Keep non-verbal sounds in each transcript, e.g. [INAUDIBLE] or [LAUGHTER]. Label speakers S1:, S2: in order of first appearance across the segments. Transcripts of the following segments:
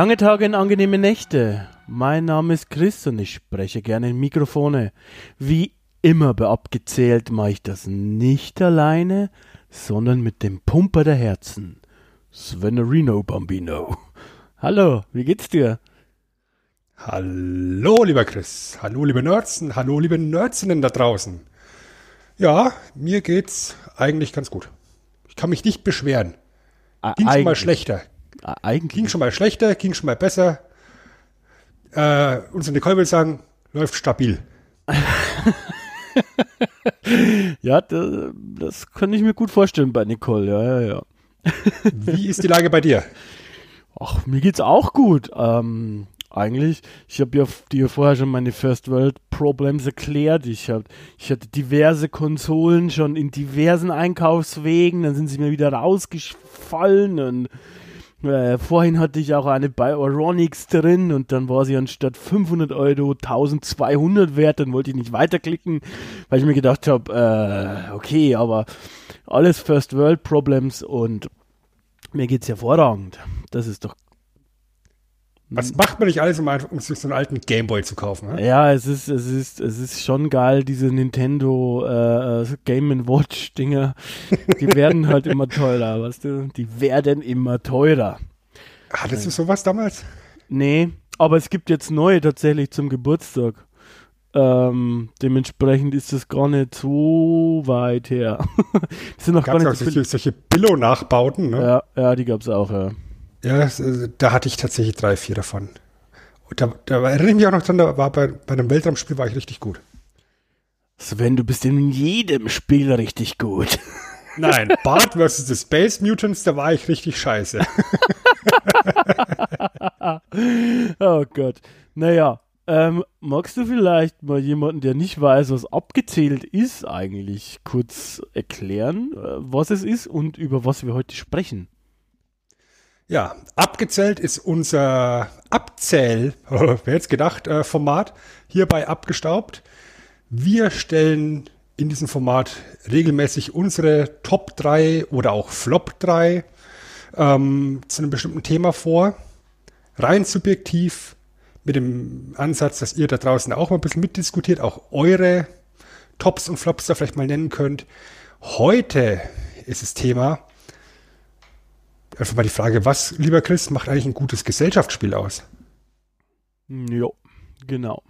S1: Lange Tage und angenehme Nächte. Mein Name ist Chris und ich spreche gerne in Mikrofone. Wie immer bei abgezählt mache ich das nicht alleine, sondern mit dem Pumper der Herzen. Svenerino Bambino. Hallo, wie geht's dir?
S2: Hallo, lieber Chris. Hallo, liebe Nerds. Hallo, liebe Nerdsinnen da draußen. Ja, mir geht's eigentlich ganz gut. Ich kann mich nicht beschweren. Ging schon mal schlechter.
S1: Eigentlich.
S2: Ging schon mal schlechter, ging schon mal besser. Äh, unsere Nicole will sagen, läuft stabil. [LAUGHS]
S1: ja, das, das kann ich mir gut vorstellen bei Nicole, ja, ja, ja. [LAUGHS]
S2: Wie ist die Lage bei dir?
S1: Ach, mir geht's auch gut. Ähm, eigentlich, ich habe ja dir vorher schon meine First World Problems erklärt. Ich, hab, ich hatte diverse Konsolen schon in diversen Einkaufswegen, dann sind sie mir wieder rausgefallen und äh, vorhin hatte ich auch eine bei Euronics drin und dann war sie anstatt 500 Euro 1200 wert. Dann wollte ich nicht weiterklicken, weil ich mir gedacht habe, äh, okay, aber alles First World Problems und mir geht's hervorragend. Das ist doch
S2: was macht man nicht alles, um, einfach, um sich so einen alten Gameboy zu kaufen?
S1: Ne? Ja, es ist, es ist, es ist schon geil, diese Nintendo äh, Game Watch Dinger. Die [LAUGHS] werden halt immer teurer, weißt du? Die werden immer teurer.
S2: Hattest du sowas damals?
S1: Nee, aber es gibt jetzt neue tatsächlich zum Geburtstag. Ähm, dementsprechend ist das gar nicht so weit her. [LAUGHS]
S2: die sind noch gab's gar nicht auch so solche, solche Billo-Nachbauten, ne?
S1: Ja, ja, die gab's auch, ja.
S2: Ja, äh, da hatte ich tatsächlich drei, vier davon. Und da, da erinnere ich mich auch noch dran, da war bei, bei einem Weltraumspiel war ich richtig gut.
S1: Sven, du bist in jedem Spiel richtig gut. [LAUGHS]
S2: Nein, Bart vs. The Space Mutants, da war ich richtig scheiße. [LAUGHS]
S1: oh Gott. Naja, ähm, magst du vielleicht mal jemanden, der nicht weiß, was abgezählt ist, eigentlich kurz erklären, äh, was es ist und über was wir heute sprechen?
S2: Ja, abgezählt ist unser Abzähl, [LAUGHS] wer jetzt gedacht, äh, Format hierbei abgestaubt. Wir stellen in diesem Format regelmäßig unsere Top 3 oder auch Flop 3 ähm, zu einem bestimmten Thema vor. Rein subjektiv mit dem Ansatz, dass ihr da draußen auch mal ein bisschen mitdiskutiert, auch eure Tops und Flops da vielleicht mal nennen könnt. Heute ist das Thema einfach mal die Frage, was, lieber Chris, macht eigentlich ein gutes Gesellschaftsspiel aus?
S1: Jo, genau.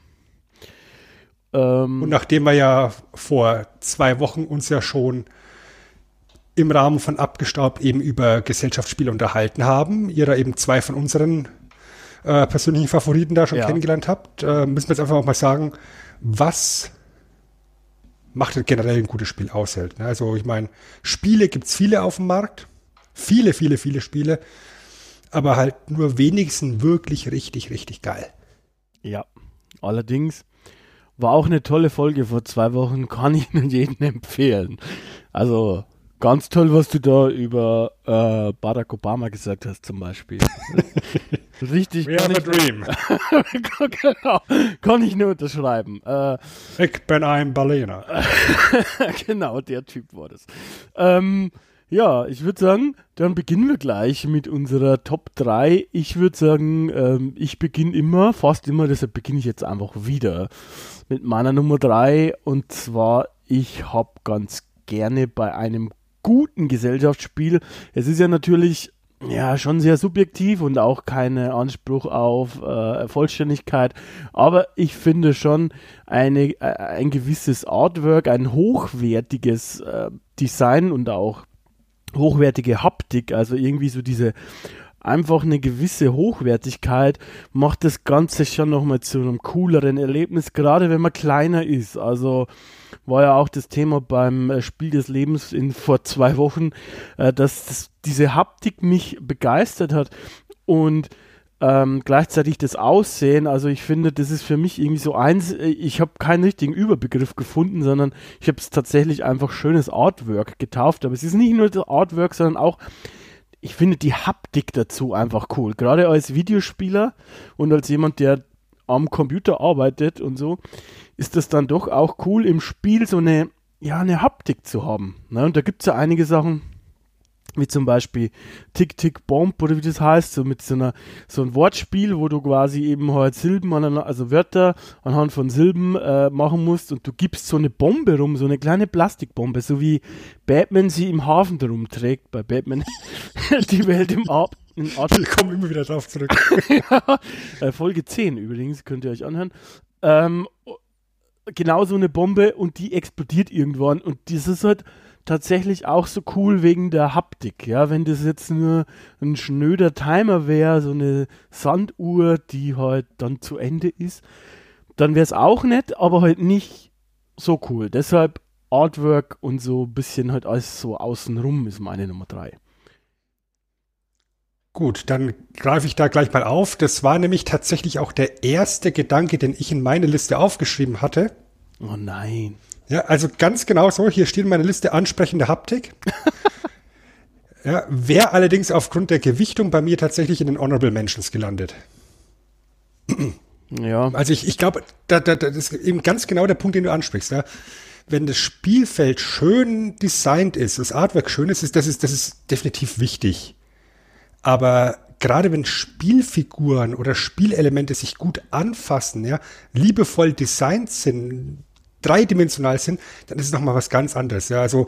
S2: Ähm, Und nachdem wir ja vor zwei Wochen uns ja schon im Rahmen von Abgestaubt eben über Gesellschaftsspiele unterhalten haben, ihr da eben zwei von unseren äh, persönlichen Favoriten da schon ja. kennengelernt habt, äh, müssen wir jetzt einfach auch mal sagen, was macht generell ein gutes Spiel aus? Halt, ne? Also ich meine, Spiele gibt es viele auf dem Markt. Viele, viele, viele Spiele. Aber halt nur wenigstens wirklich richtig, richtig geil.
S1: Ja, allerdings war auch eine tolle Folge vor zwei Wochen, kann ich nur jedem [LAUGHS] empfehlen. Also ganz toll, was du da über äh, Barack Obama gesagt hast zum Beispiel. [LAUGHS] Richtig.
S2: We have a dream. [LAUGHS]
S1: genau, kann ich nur unterschreiben. Äh,
S2: ich bin ein Berliner.
S1: genau, der Typ war das. Ähm, ja, ich würde sagen, dann beginnen wir gleich mit unserer Top 3. Ich würde sagen, ähm, ich beginne immer, fast immer, deshalb beginne ich jetzt einfach wieder mit meiner Nummer 3. Und zwar, ich habe ganz gerne bei einem guten Gesellschaftsspiel, es ist ja natürlich ja, schon sehr subjektiv und auch keinen Anspruch auf äh, Vollständigkeit. Aber ich finde schon eine, äh, ein gewisses Artwork, ein hochwertiges äh, Design und auch hochwertige Haptik, also irgendwie so diese einfach eine gewisse Hochwertigkeit macht das Ganze schon nochmal zu einem cooleren Erlebnis, gerade wenn man kleiner ist. Also war ja auch das Thema beim äh, Spiel des Lebens in vor zwei Wochen, äh, dass das, diese Haptik mich begeistert hat und ähm, gleichzeitig das Aussehen, also ich finde, das ist für mich irgendwie so eins, äh, ich habe keinen richtigen Überbegriff gefunden, sondern ich habe es tatsächlich einfach schönes Artwork getauft, aber es ist nicht nur das Artwork, sondern auch ich finde die Haptik dazu einfach cool. Gerade als Videospieler und als jemand, der am Computer arbeitet und so, ist das dann doch auch cool, im Spiel so eine, ja, eine Haptik zu haben. Ne? Und da gibt es ja einige Sachen, wie zum Beispiel Tick Tick Bomb oder wie das heißt, so mit so einer so ein Wortspiel, wo du quasi eben halt Silben, also Wörter anhand von Silben äh, machen musst und du gibst so eine Bombe rum, so eine kleine Plastikbombe, so wie Batman sie im Hafen drum trägt, bei Batman [LAUGHS] die Welt im Ab
S2: in Art Wir kommen immer wieder drauf zurück. [LAUGHS]
S1: ja, äh, Folge 10 übrigens, könnt ihr euch anhören. Ähm, genau so eine Bombe und die explodiert irgendwann und das ist halt tatsächlich auch so cool wegen der Haptik. Ja, wenn das jetzt nur ein schnöder Timer wäre, so eine Sanduhr, die halt dann zu Ende ist, dann wäre es auch nett, aber halt nicht so cool. Deshalb Artwork und so ein bisschen halt alles so außenrum ist meine Nummer drei.
S2: Gut, dann greife ich da gleich mal auf. Das war nämlich tatsächlich auch der erste Gedanke, den ich in meine Liste aufgeschrieben hatte.
S1: Oh nein.
S2: Ja, also ganz genau so. Hier steht in meiner Liste ansprechende Haptik. [LAUGHS] ja, wäre allerdings aufgrund der Gewichtung bei mir tatsächlich in den Honorable Mentions gelandet.
S1: ja.
S2: Also ich, ich glaube, da, da, das ist eben ganz genau der Punkt, den du ansprichst. Ja. Wenn das Spielfeld schön designt ist, das Artwork schön ist, ist das ist, das ist definitiv wichtig. Aber gerade wenn Spielfiguren oder Spielelemente sich gut anfassen, ja, liebevoll designt sind, dreidimensional sind, dann ist es nochmal was ganz anderes. Ja, also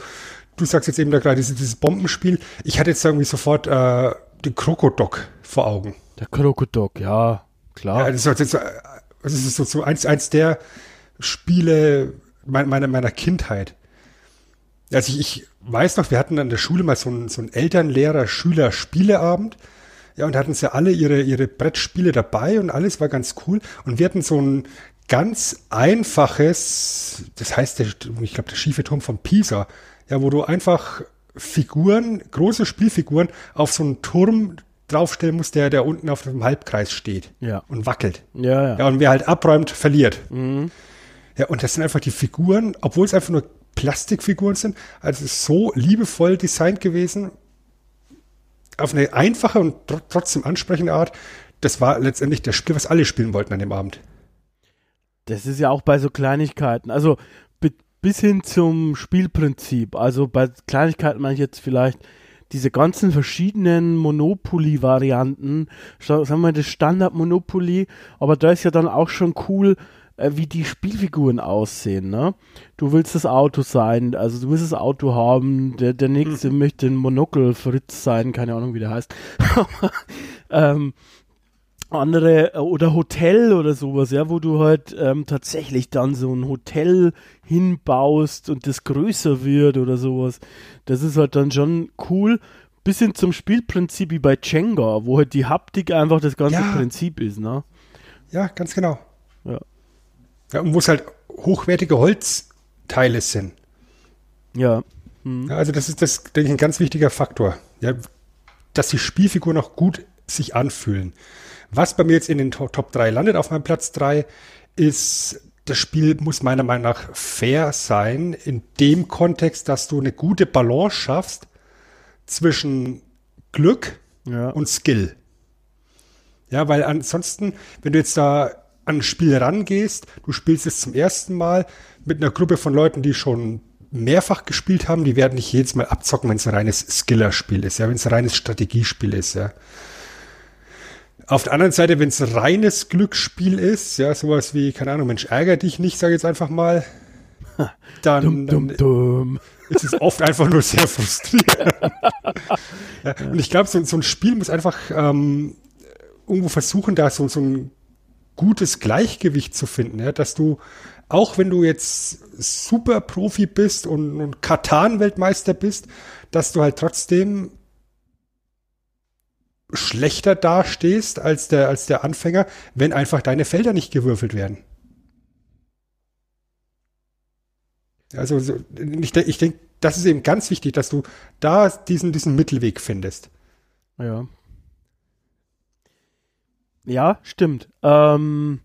S2: du sagst jetzt eben da gerade dieses, dieses, Bombenspiel. Ich hatte jetzt irgendwie sofort äh, den Krokodok vor Augen.
S1: Der Krokodok, ja, klar.
S2: Ja, das ist, so, das ist so, so eins, eins der Spiele meiner, meiner Kindheit. Also ich, ich weiß noch, wir hatten an der Schule mal so einen, so einen Elternlehrer-Schüler-Spieleabend. Ja, und hatten sie alle ihre, ihre Brettspiele dabei und alles war ganz cool. Und wir hatten so ein, ganz einfaches, das heißt, der, ich glaube, der schiefe Turm von Pisa, ja, wo du einfach Figuren, große Spielfiguren auf so einen Turm draufstellen musst, der, der unten auf dem Halbkreis steht
S1: ja.
S2: und wackelt.
S1: Ja, ja.
S2: ja, und wer halt abräumt, verliert.
S1: Mhm.
S2: Ja, und das sind einfach die Figuren, obwohl es einfach nur Plastikfiguren sind, also so liebevoll designt gewesen, auf eine einfache und tr trotzdem ansprechende Art. Das war letztendlich das Spiel, was alle spielen wollten an dem Abend.
S1: Das ist ja auch bei so Kleinigkeiten. Also bis hin zum Spielprinzip. Also bei Kleinigkeiten meine ich jetzt vielleicht diese ganzen verschiedenen Monopoly-Varianten. Sagen wir mal das Standard Monopoly, aber da ist ja dann auch schon cool, äh, wie die Spielfiguren aussehen. Ne? Du willst das Auto sein, also du willst das Auto haben, der, der nächste mhm. möchte ein Monokel Fritz sein, keine Ahnung wie der heißt. [LAUGHS] ähm, andere äh, oder Hotel oder sowas, ja, wo du halt ähm, tatsächlich dann so ein Hotel hinbaust und das größer wird oder sowas. Das ist halt dann schon cool. Bisschen zum Spielprinzip wie bei Jenga, wo halt die Haptik einfach das ganze ja. Prinzip ist, ne?
S2: Ja, ganz genau.
S1: Ja.
S2: ja und wo es halt hochwertige Holzteile sind.
S1: Ja.
S2: Hm. ja. Also das ist das, denke ich, ein ganz wichtiger Faktor. Ja, dass die Spielfiguren auch gut sich anfühlen. Was bei mir jetzt in den Top 3 landet, auf meinem Platz 3, ist, das Spiel muss meiner Meinung nach fair sein, in dem Kontext, dass du eine gute Balance schaffst zwischen Glück
S1: ja.
S2: und Skill. Ja, weil ansonsten, wenn du jetzt da an ein Spiel rangehst, du spielst es zum ersten Mal mit einer Gruppe von Leuten, die schon mehrfach gespielt haben, die werden nicht jedes Mal abzocken, wenn es ein reines Skillerspiel ist, ja, wenn es ein reines Strategiespiel ist, ja. Auf der anderen Seite, wenn es reines Glücksspiel ist, ja, sowas wie, keine Ahnung, Mensch, ärger dich nicht, sag ich jetzt einfach mal, [LAUGHS] dann,
S1: dum, dum, dum.
S2: ist es oft einfach nur sehr frustrierend. [LAUGHS] ja, und ich glaube, so, so, ein Spiel muss einfach ähm, irgendwo versuchen, da so, so ein gutes Gleichgewicht zu finden, ja, dass du, auch wenn du jetzt super Profi bist und, und Katan-Weltmeister bist, dass du halt trotzdem schlechter dastehst als der, als der Anfänger, wenn einfach deine Felder nicht gewürfelt werden. Also so, ich, ich denke, das ist eben ganz wichtig, dass du da diesen, diesen Mittelweg findest.
S1: Ja. Ja, stimmt. Ähm,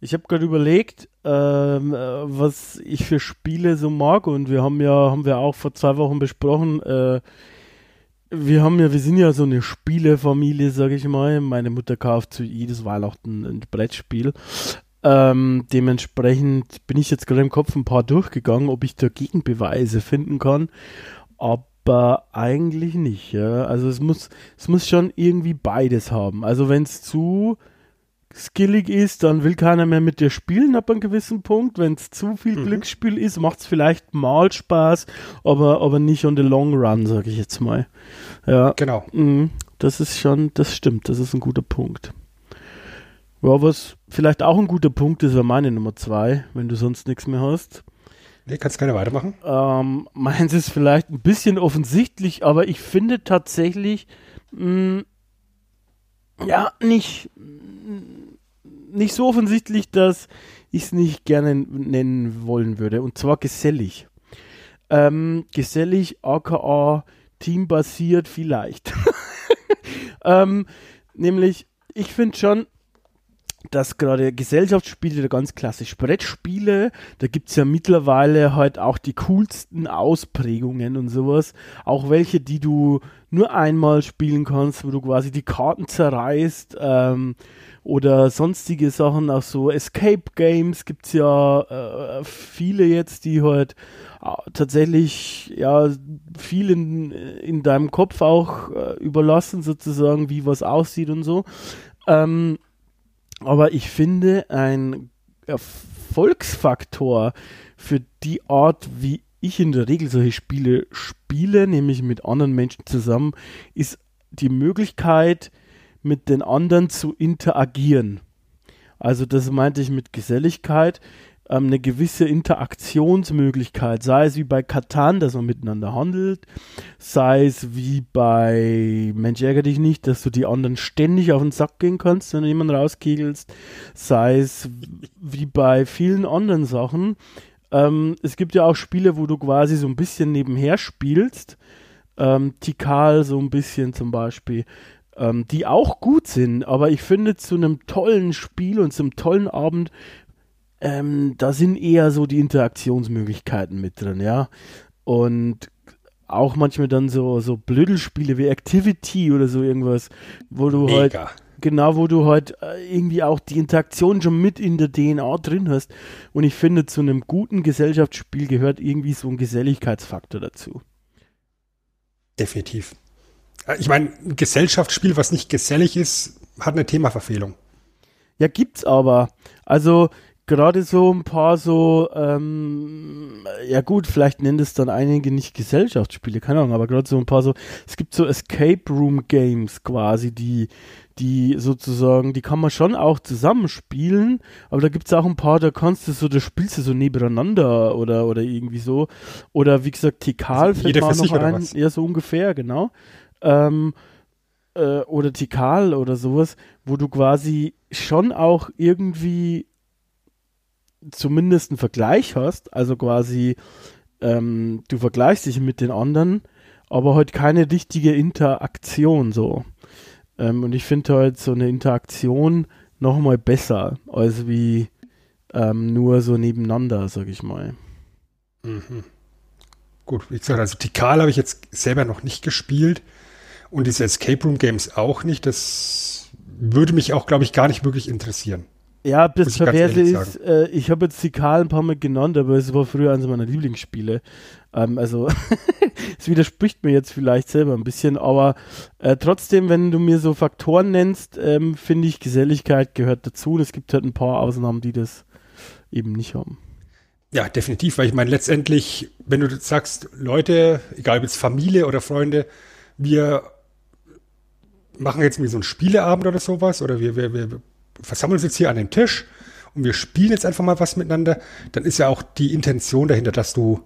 S1: ich habe gerade überlegt, ähm, äh, was ich für Spiele so mag und wir haben ja, haben wir auch vor zwei Wochen besprochen, äh, wir haben ja, wir sind ja so eine Spielefamilie, sage ich mal. Meine Mutter kauft zu jedes Weihnachten ein Brettspiel. Ähm, dementsprechend bin ich jetzt gerade im Kopf ein paar durchgegangen, ob ich da Gegenbeweise finden kann. Aber eigentlich nicht. Ja? Also es muss, es muss schon irgendwie beides haben. Also wenn es zu skillig ist, dann will keiner mehr mit dir spielen ab einem gewissen Punkt. Wenn es zu viel mhm. Glücksspiel ist, macht es vielleicht mal Spaß, aber, aber nicht on the long run, sage ich jetzt mal. Ja,
S2: genau.
S1: Mh, das ist schon, das stimmt, das ist ein guter Punkt. Ja, was vielleicht auch ein guter Punkt ist, wäre meine Nummer zwei, wenn du sonst nichts mehr hast.
S2: Nee, kannst gerne weitermachen.
S1: Ähm, [LAUGHS] meins ist vielleicht ein bisschen offensichtlich, aber ich finde tatsächlich, mh, ja, nicht, nicht so offensichtlich, dass ich es nicht gerne nennen wollen würde. Und zwar gesellig. Ähm, gesellig, aka teambasiert vielleicht. [LAUGHS] ähm, nämlich, ich finde schon, dass gerade Gesellschaftsspiele, ganz klassisch Brettspiele, da gibt es ja mittlerweile halt auch die coolsten Ausprägungen und sowas. Auch welche, die du nur einmal spielen kannst, wo du quasi die Karten zerreißt. Ähm, oder sonstige Sachen, auch so Escape Games gibt es ja äh, viele jetzt, die halt äh, tatsächlich ja viel in, in deinem Kopf auch äh, überlassen, sozusagen, wie was aussieht und so. Ähm, aber ich finde, ein Erfolgsfaktor für die Art, wie ich in der Regel solche Spiele spiele, nämlich mit anderen Menschen zusammen, ist die Möglichkeit, mit den anderen zu interagieren. Also das meinte ich mit Geselligkeit ähm, eine gewisse Interaktionsmöglichkeit, sei es wie bei Katan, dass man miteinander handelt, sei es wie bei Mensch ärger dich nicht, dass du die anderen ständig auf den Sack gehen kannst, wenn du jemanden rauskegelst, sei es wie bei vielen anderen Sachen. Ähm, es gibt ja auch Spiele, wo du quasi so ein bisschen nebenher spielst. Ähm, Tikal so ein bisschen zum Beispiel ähm, die auch gut sind, aber ich finde zu einem tollen Spiel und zum tollen Abend ähm, da sind eher so die Interaktionsmöglichkeiten mit drin, ja. Und auch manchmal dann so, so Blödelspiele wie Activity oder so irgendwas, wo du Mega. halt, genau, wo du halt äh, irgendwie auch die Interaktion schon mit in der DNA drin hast. Und ich finde, zu einem guten Gesellschaftsspiel gehört irgendwie so ein Geselligkeitsfaktor dazu.
S2: Definitiv. Äh, ich meine, ein Gesellschaftsspiel, was nicht gesellig ist, hat eine Themaverfehlung.
S1: Ja, gibt's aber. Also, gerade so ein paar so, ähm, ja gut, vielleicht nennen es dann einige nicht Gesellschaftsspiele, keine Ahnung, aber gerade so ein paar so, es gibt so Escape Room Games quasi, die, die sozusagen, die kann man schon auch zusammenspielen, aber da gibt es auch ein paar, da kannst du so, da spielst du so nebeneinander oder, oder irgendwie so. Oder wie gesagt, Tikal also
S2: fällt mir noch ein.
S1: Ja, so ungefähr, genau. Ähm, äh, oder Tikal oder sowas, wo du quasi schon auch irgendwie zumindest einen Vergleich hast, also quasi ähm, du vergleichst dich mit den anderen, aber halt keine richtige Interaktion so. Ähm, und ich finde halt so eine Interaktion nochmal besser, als wie ähm, nur so nebeneinander, sag ich mal.
S2: Mhm. Gut, wie gesagt, also Tikal habe ich jetzt selber noch nicht gespielt und diese Escape Room Games auch nicht. Das würde mich auch, glaube ich, gar nicht wirklich interessieren.
S1: Ja, das Perverse ist, äh, ich habe jetzt die Karl ein paar Mal genannt, aber es war früher eines meiner Lieblingsspiele. Ähm, also, [LAUGHS] es widerspricht mir jetzt vielleicht selber ein bisschen, aber äh, trotzdem, wenn du mir so Faktoren nennst, ähm, finde ich, Geselligkeit gehört dazu. Und es gibt halt ein paar Ausnahmen, die das eben nicht haben.
S2: Ja, definitiv, weil ich meine, letztendlich, wenn du sagst, Leute, egal ob jetzt Familie oder Freunde, wir machen jetzt mir so einen Spieleabend oder sowas, oder wir, wir, wir versammeln uns jetzt hier an den Tisch und wir spielen jetzt einfach mal was miteinander, dann ist ja auch die Intention dahinter, dass du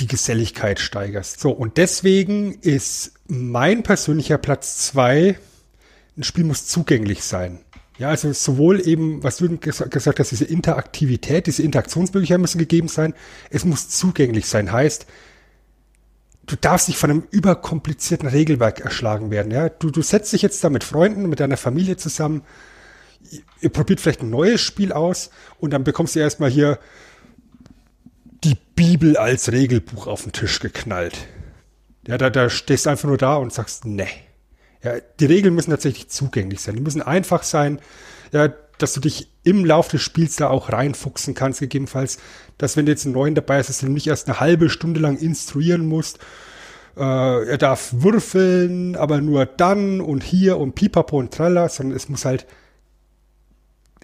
S2: die Geselligkeit steigerst. So, und deswegen ist mein persönlicher Platz zwei ein Spiel muss zugänglich sein. Ja, also sowohl eben, was du gesagt hast, diese Interaktivität, diese Interaktionsmöglichkeiten müssen gegeben sein. Es muss zugänglich sein. Heißt, du darfst nicht von einem überkomplizierten Regelwerk erschlagen werden. Ja? Du, du setzt dich jetzt da mit Freunden, mit deiner Familie zusammen, ihr probiert vielleicht ein neues Spiel aus und dann bekommst du erstmal hier die Bibel als Regelbuch auf den Tisch geknallt. Ja, da, da stehst du einfach nur da und sagst, ne. Ja, die Regeln müssen tatsächlich zugänglich sein. Die müssen einfach sein, ja, dass du dich im Laufe des Spiels da auch reinfuchsen kannst, gegebenenfalls, dass wenn du jetzt einen neuen dabei hast, dass du nicht erst eine halbe Stunde lang instruieren musst. Äh, er darf würfeln, aber nur dann und hier und pipapo und tralla, sondern es muss halt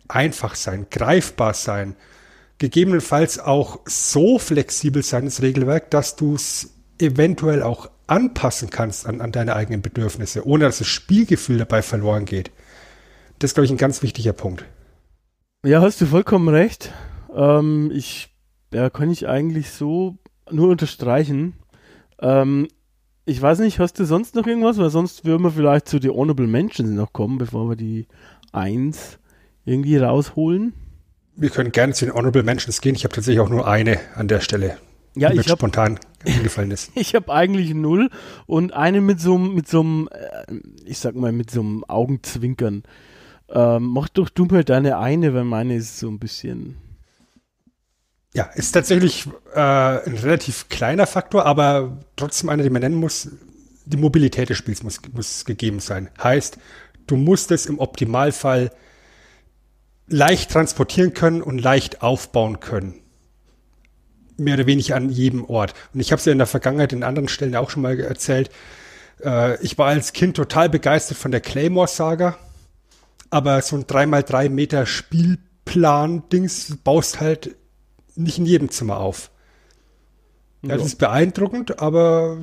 S2: einfach sein, greifbar sein, gegebenenfalls auch so flexibel sein, das Regelwerk, dass du es eventuell auch anpassen kannst an, an deine eigenen Bedürfnisse, ohne dass das Spielgefühl dabei verloren geht. Das ist, glaube ich, ein ganz wichtiger Punkt.
S1: Ja, hast du vollkommen recht. Ähm, ich, ja, kann ich eigentlich so nur unterstreichen. Ähm, ich weiß nicht, hast du sonst noch irgendwas? Weil sonst würden wir vielleicht zu den Honorable Mentions noch kommen, bevor wir die 1 irgendwie rausholen?
S2: Wir können gerne zu den Honorable Mentions gehen. Ich habe tatsächlich auch nur eine an der Stelle,
S1: ja,
S2: die
S1: mir
S2: spontan [LAUGHS] eingefallen ist.
S1: Ich habe eigentlich null und eine mit so mit so einem, äh, ich sag mal, mit so einem Augenzwinkern. Ähm, mach doch du mal deine eine, weil meine ist so ein bisschen.
S2: Ja, ist tatsächlich äh, ein relativ kleiner Faktor, aber trotzdem einer, den man nennen muss. Die Mobilität des Spiels muss, muss gegeben sein. Heißt, du musst es im Optimalfall leicht transportieren können und leicht aufbauen können. Mehr oder weniger an jedem Ort. Und ich habe es ja in der Vergangenheit in anderen Stellen auch schon mal erzählt. Äh, ich war als Kind total begeistert von der Claymore-Saga. Aber so ein 3x3 Meter Spielplan-Dings baust halt nicht in jedem Zimmer auf. Ja, das ist beeindruckend, aber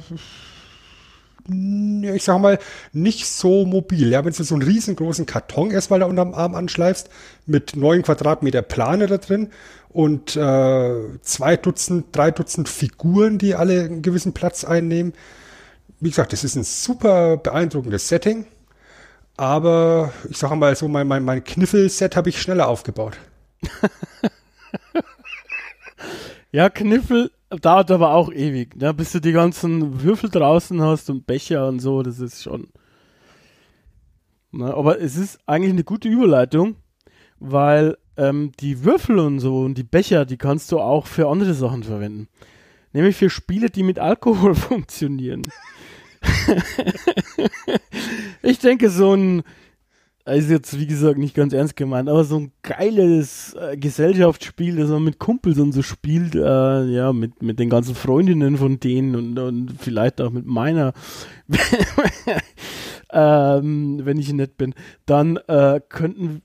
S2: ich sag mal, nicht so mobil. Ja, wenn du so einen riesengroßen Karton erstmal da unterm Arm anschleifst, mit neun Quadratmeter Plane da drin und äh, zwei Dutzend, drei Dutzend Figuren, die alle einen gewissen Platz einnehmen. Wie gesagt, das ist ein super beeindruckendes Setting. Aber ich sage mal so, mein, mein, mein Kniffel-Set habe ich schneller aufgebaut. [LAUGHS]
S1: ja, Kniffel dauert aber auch ewig, ne? bis du die ganzen Würfel draußen hast und Becher und so, das ist schon. Na, aber es ist eigentlich eine gute Überleitung, weil ähm, die Würfel und so und die Becher, die kannst du auch für andere Sachen verwenden. Nämlich für Spiele, die mit Alkohol [LAUGHS] funktionieren. Ich denke, so ein ist jetzt, wie gesagt, nicht ganz ernst gemeint, aber so ein geiles äh, Gesellschaftsspiel, das man mit Kumpels und so spielt, äh, ja, mit, mit den ganzen Freundinnen von denen und, und vielleicht auch mit meiner, [LAUGHS] ähm, wenn ich nett bin, dann äh, könnten,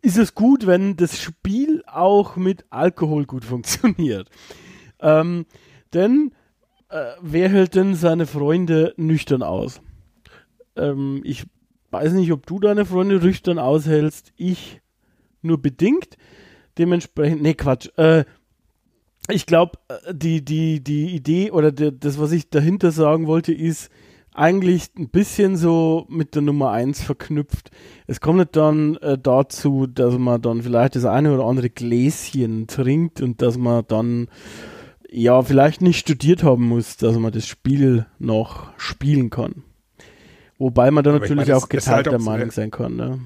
S1: ist es gut, wenn das Spiel auch mit Alkohol gut funktioniert. Ähm, denn äh, wer hält denn seine Freunde nüchtern aus? Ähm, ich weiß nicht, ob du deine Freunde nüchtern aushältst. Ich nur bedingt. Dementsprechend, nee, Quatsch. Äh, ich glaube, äh, die, die, die Idee oder die, das, was ich dahinter sagen wollte, ist eigentlich ein bisschen so mit der Nummer 1 verknüpft. Es kommt nicht dann äh, dazu, dass man dann vielleicht das eine oder andere Gläschen trinkt und dass man dann ja vielleicht nicht studiert haben muss, dass man das Spiel noch spielen kann. Wobei man da natürlich meine, auch geteilter halt Meinung so sein kann. Ne?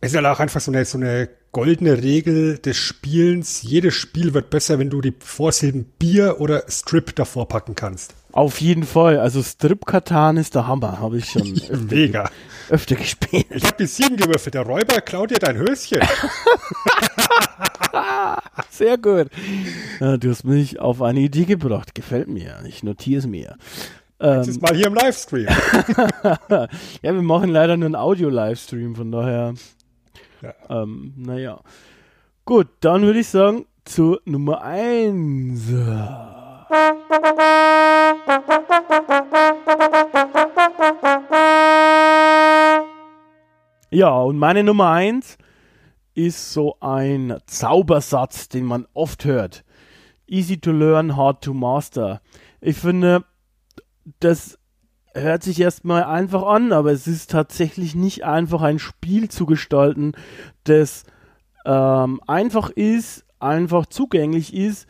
S2: Es ist halt auch einfach so eine, so eine goldene Regel des Spielens. Jedes Spiel wird besser, wenn du die Vorsilben Bier oder Strip davor packen kannst.
S1: Auf jeden Fall. Also Strip-Katan ist der Hammer, habe ich schon [LAUGHS]
S2: öfter, Mega.
S1: öfter gespielt.
S2: Ich habe die sieben gewürfelt. Der Räuber klaut dir dein Höschen. [LAUGHS] [LAUGHS]
S1: Sehr gut. Du hast mich auf eine Idee gebracht. Gefällt mir. Ich notiere es mir.
S2: Das ist mal hier im Livestream. [LAUGHS]
S1: ja, wir machen leider nur einen Audio-Livestream, von daher. Ja. Ähm, naja. Gut, dann würde ich sagen, zur Nummer 1. Ja, und meine Nummer 1 ist so ein Zaubersatz, den man oft hört. Easy to learn, hard to master. Ich finde, das hört sich erstmal einfach an, aber es ist tatsächlich nicht einfach ein Spiel zu gestalten, das ähm, einfach ist, einfach zugänglich ist,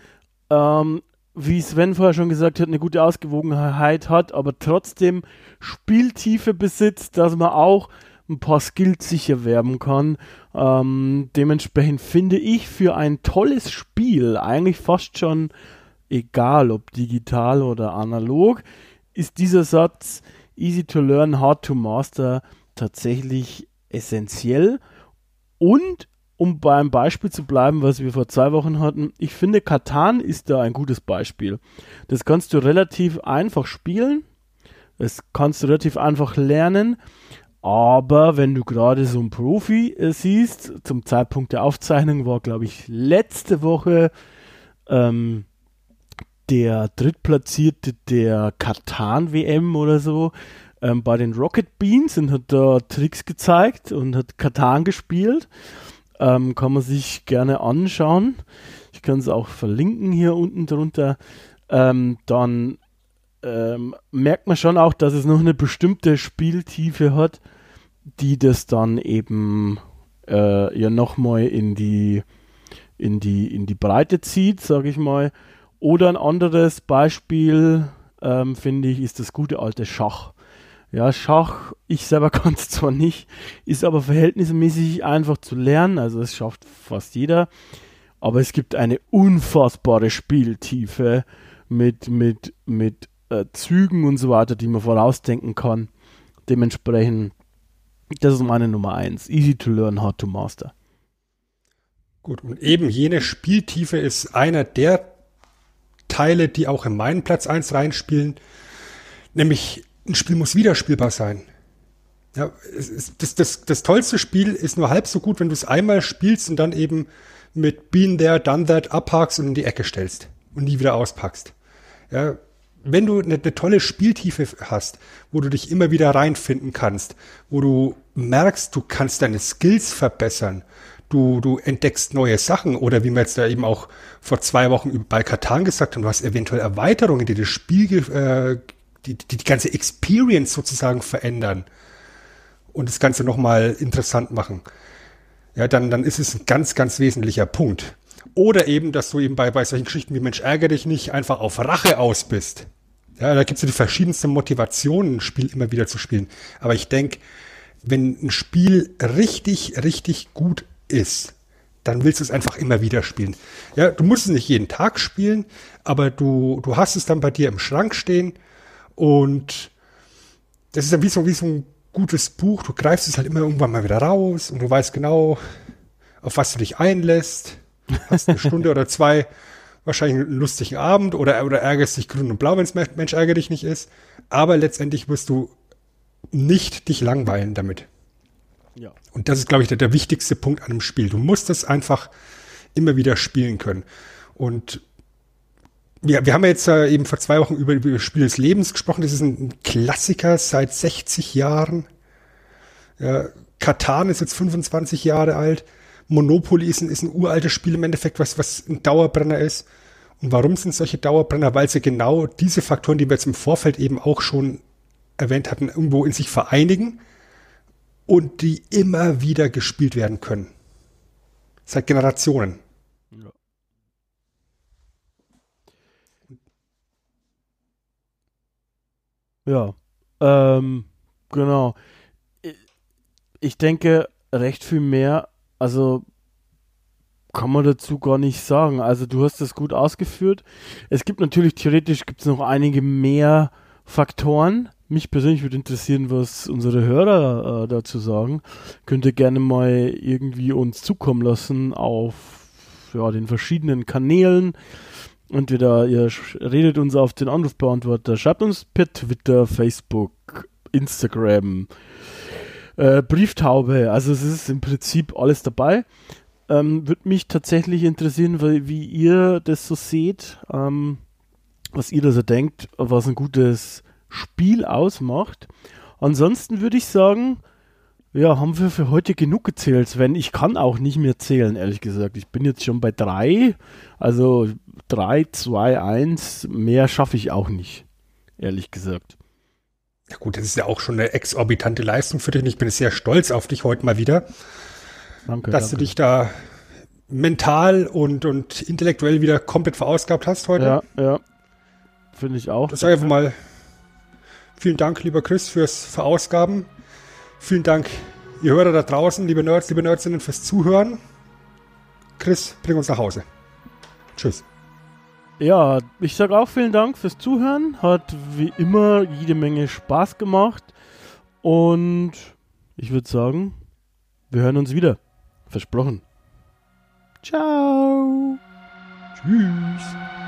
S1: ähm, wie Sven vorher schon gesagt hat, eine gute Ausgewogenheit hat, aber trotzdem Spieltiefe besitzt, dass man auch ein paar Skills sicher werben kann. Ähm, dementsprechend finde ich für ein tolles Spiel, eigentlich fast schon egal ob digital oder analog, ist dieser Satz easy to learn, hard to master tatsächlich essentiell. Und um beim Beispiel zu bleiben, was wir vor zwei Wochen hatten, ich finde, Katan ist da ein gutes Beispiel. Das kannst du relativ einfach spielen. Das kannst du relativ einfach lernen. Aber wenn du gerade so einen Profi äh, siehst, zum Zeitpunkt der Aufzeichnung war, glaube ich, letzte Woche ähm, der Drittplatzierte der Katan-WM oder so ähm, bei den Rocket Beans und hat da Tricks gezeigt und hat Katan gespielt. Ähm, kann man sich gerne anschauen. Ich kann es auch verlinken hier unten drunter. Ähm, dann ähm, merkt man schon auch, dass es noch eine bestimmte Spieltiefe hat, die das dann eben äh, ja nochmal in die, in, die, in die Breite zieht, sage ich mal. Oder ein anderes Beispiel, ähm, finde ich, ist das gute alte Schach. Ja, Schach, ich selber [LAUGHS] kann es zwar nicht, ist aber verhältnismäßig einfach zu lernen, also es schafft fast jeder. Aber es gibt eine unfassbare Spieltiefe mit, mit, mit äh, Zügen und so weiter, die man vorausdenken kann. Dementsprechend, das ist meine Nummer eins. Easy to learn, hard to master.
S2: Gut, und eben jene Spieltiefe ist einer der Teile, die auch in meinen Platz 1 reinspielen. Nämlich, ein Spiel muss wiederspielbar sein. Ja, das, das, das tollste Spiel ist nur halb so gut, wenn du es einmal spielst und dann eben mit Been there, done that abhackst und in die Ecke stellst und nie wieder auspackst. Ja, wenn du eine, eine, tolle Spieltiefe hast, wo du dich immer wieder reinfinden kannst, wo du merkst, du kannst deine Skills verbessern, du, du entdeckst neue Sachen oder wie wir jetzt da eben auch vor zwei Wochen bei Katan gesagt haben, du hast eventuell Erweiterungen, die das Spiel, äh, die, die die ganze Experience sozusagen verändern und das Ganze nochmal interessant machen. Ja, dann, dann ist es ein ganz, ganz wesentlicher Punkt. Oder eben, dass du eben bei, bei solchen Geschichten wie Mensch ärgere dich nicht einfach auf Rache aus bist. Ja, da gibt es ja die verschiedensten Motivationen, ein Spiel immer wieder zu spielen. Aber ich denke, wenn ein Spiel richtig, richtig gut ist, dann willst du es einfach immer wieder spielen. Ja, du musst es nicht jeden Tag spielen, aber du, du hast es dann bei dir im Schrank stehen und das ist ja wie so, wie so ein gutes Buch. Du greifst es halt immer irgendwann mal wieder raus und du weißt genau, auf was du dich einlässt hast eine Stunde oder zwei wahrscheinlich einen lustigen Abend oder, oder ärgerst dich grün und blau, wenn es Mensch ärger dich nicht ist. Aber letztendlich wirst du nicht dich langweilen damit. Ja. Und das ist, glaube ich, der, der wichtigste Punkt an einem Spiel. Du musst es einfach immer wieder spielen können. Und ja, wir haben ja jetzt äh, eben vor zwei Wochen über, über das Spiel des Lebens gesprochen. Das ist ein Klassiker seit 60 Jahren. Ja, Katan ist jetzt 25 Jahre alt. Monopoly ist ein, ist ein uraltes Spiel im Endeffekt, was, was ein Dauerbrenner ist. Und warum sind solche Dauerbrenner? Weil sie genau diese Faktoren, die wir jetzt im Vorfeld eben auch schon erwähnt hatten, irgendwo in sich vereinigen und die immer wieder gespielt werden können. Seit Generationen.
S1: Ja. Ja, ähm, genau. Ich denke, recht viel mehr also kann man dazu gar nicht sagen. Also du hast das gut ausgeführt. Es gibt natürlich theoretisch gibt es noch einige mehr Faktoren. Mich persönlich würde interessieren, was unsere Hörer äh, dazu sagen. Könnt ihr gerne mal irgendwie uns zukommen lassen auf ja, den verschiedenen Kanälen. Entweder ihr redet uns auf den Anrufbeantworter, schreibt uns per Twitter, Facebook, Instagram, äh, Brieftaube. Also es ist im Prinzip alles dabei. Ähm, Würde mich tatsächlich interessieren, wie, wie ihr das so seht, ähm, was ihr da so denkt, was ein gutes Spiel ausmacht. Ansonsten würde ich sagen, ja, haben wir für heute genug gezählt, Sven. Ich kann auch nicht mehr zählen, ehrlich gesagt. Ich bin jetzt schon bei drei. Also drei, zwei, eins. Mehr schaffe ich auch nicht, ehrlich gesagt.
S2: Ja gut, das ist ja auch schon eine exorbitante Leistung für dich. Ich bin sehr stolz auf dich heute mal wieder,
S1: Danke.
S2: dass
S1: danke.
S2: du dich da mental und, und intellektuell wieder komplett verausgabt hast heute.
S1: Ja, ja. Finde ich auch.
S2: Das sage einfach mal vielen Dank, lieber Chris, fürs Verausgaben. Vielen Dank, ihr Hörer da draußen, liebe Nerds, liebe Nerdsinnen, fürs Zuhören. Chris, bring uns nach Hause. Tschüss.
S1: Ja, ich sage auch vielen Dank fürs Zuhören. Hat wie immer jede Menge Spaß gemacht. Und ich würde sagen, wir hören uns wieder. Versprochen. Ciao.
S2: Tschüss.